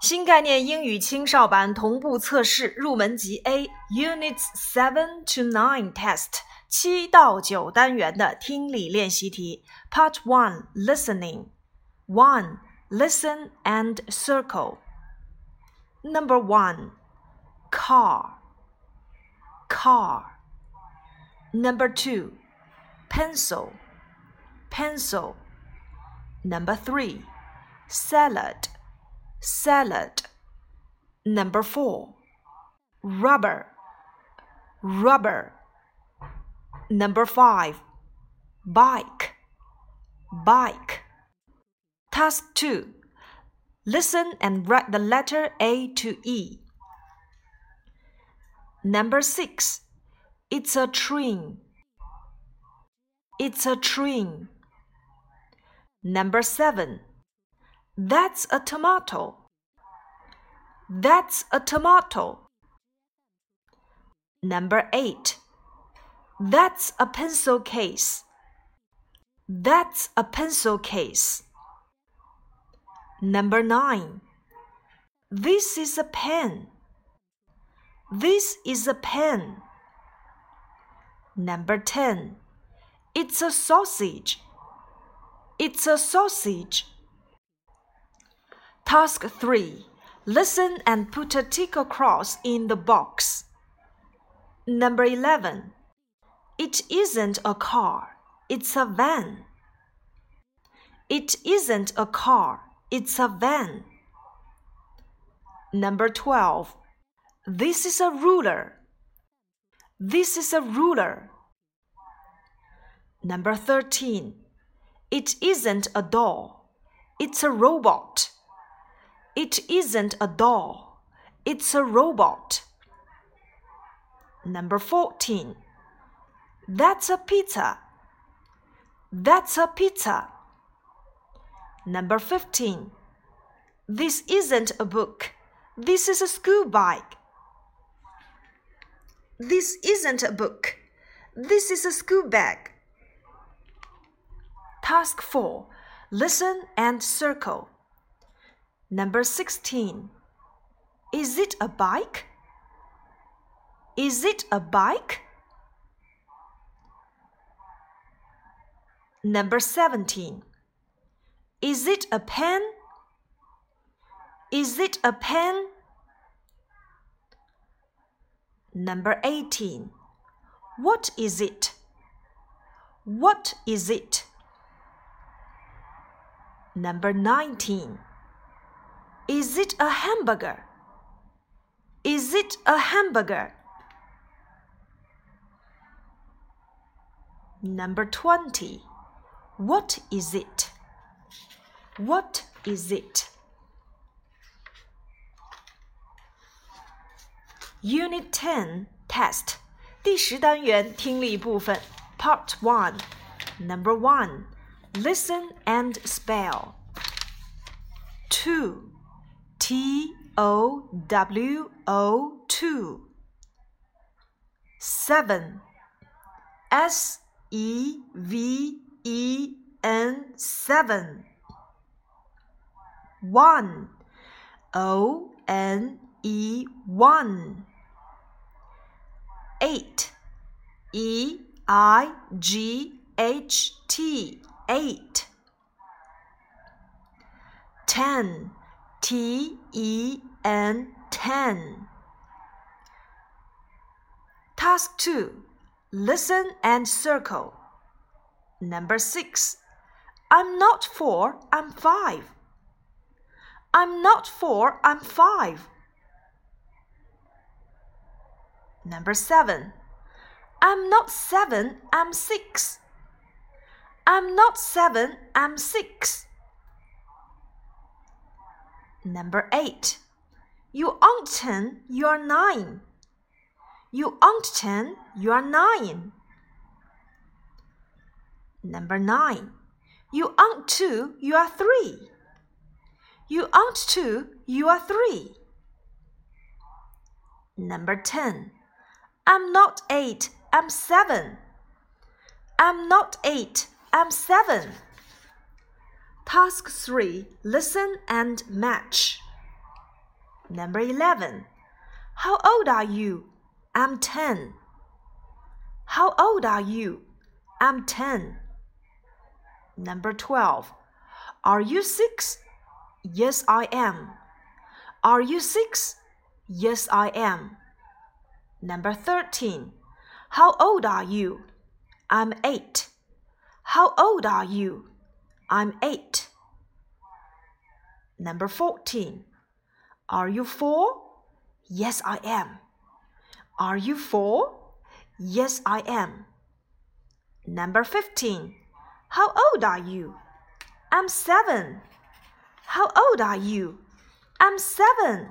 新概念英语青少版同步测试入门级 A Units Seven to Nine Test 七到九单元的听力练习题。Part One Listening One Listen and circle. Number one Car Car. Number two Pencil Pencil. Number three Salad salad. Number four, rubber, rubber. Number five, bike, bike. Task two, listen and write the letter A to E. Number six, it's a train. It's a train. Number seven, that's a tomato. That's a tomato. Number eight. That's a pencil case. That's a pencil case. Number nine. This is a pen. This is a pen. Number 10. It's a sausage. It's a sausage. Task 3. Listen and put a tick across in the box. Number 11. It isn't a car, it's a van. It isn't a car, it's a van. Number 12. This is a ruler. This is a ruler. Number 13. It isn't a doll, it's a robot. It isn't a doll, it's a robot. Number 14. That's a pizza. That's a pizza. Number 15. This isn't a book. This is a school bag. This isn't a book. This is a school bag. Task 4. Listen and circle. Number 16. Is it a bike? Is it a bike? Number 17. Is it a pen? Is it a pen? Number 18. What is it? What is it? Number 19. Is it a hamburger? Is it a hamburger? Number 20. What is it? What is it? Unit 10 Test 第十单元听力部分 Part 1 Number 1 Listen and spell 2 T O W O 2 7 S E V E N 7 1 O N E 1 8 E I G H T. 8 10 T E N ten. Task 2. Listen and circle. Number 6. I'm not 4, I'm 5. I'm not 4, I'm 5. Number 7. I'm not 7, I'm 6. I'm not 7, I'm 6. Number 8. You aren't 10, you are 9. You aren't 10, you are 9. Number 9. You aren't 2, you are 3. You aren't 2, you are 3. Number 10. I'm not 8, I'm 7. I'm not 8, I'm 7. Task 3 Listen and match. Number 11. How old are you? I'm 10. How old are you? I'm 10. Number 12. Are you 6? Yes, I am. Are you 6? Yes, I am. Number 13. How old are you? I'm 8. How old are you? I'm 8. Number 14. Are you 4? Yes, I am. Are you 4? Yes, I am. Number 15. How old are you? I'm 7. How old are you? I'm 7.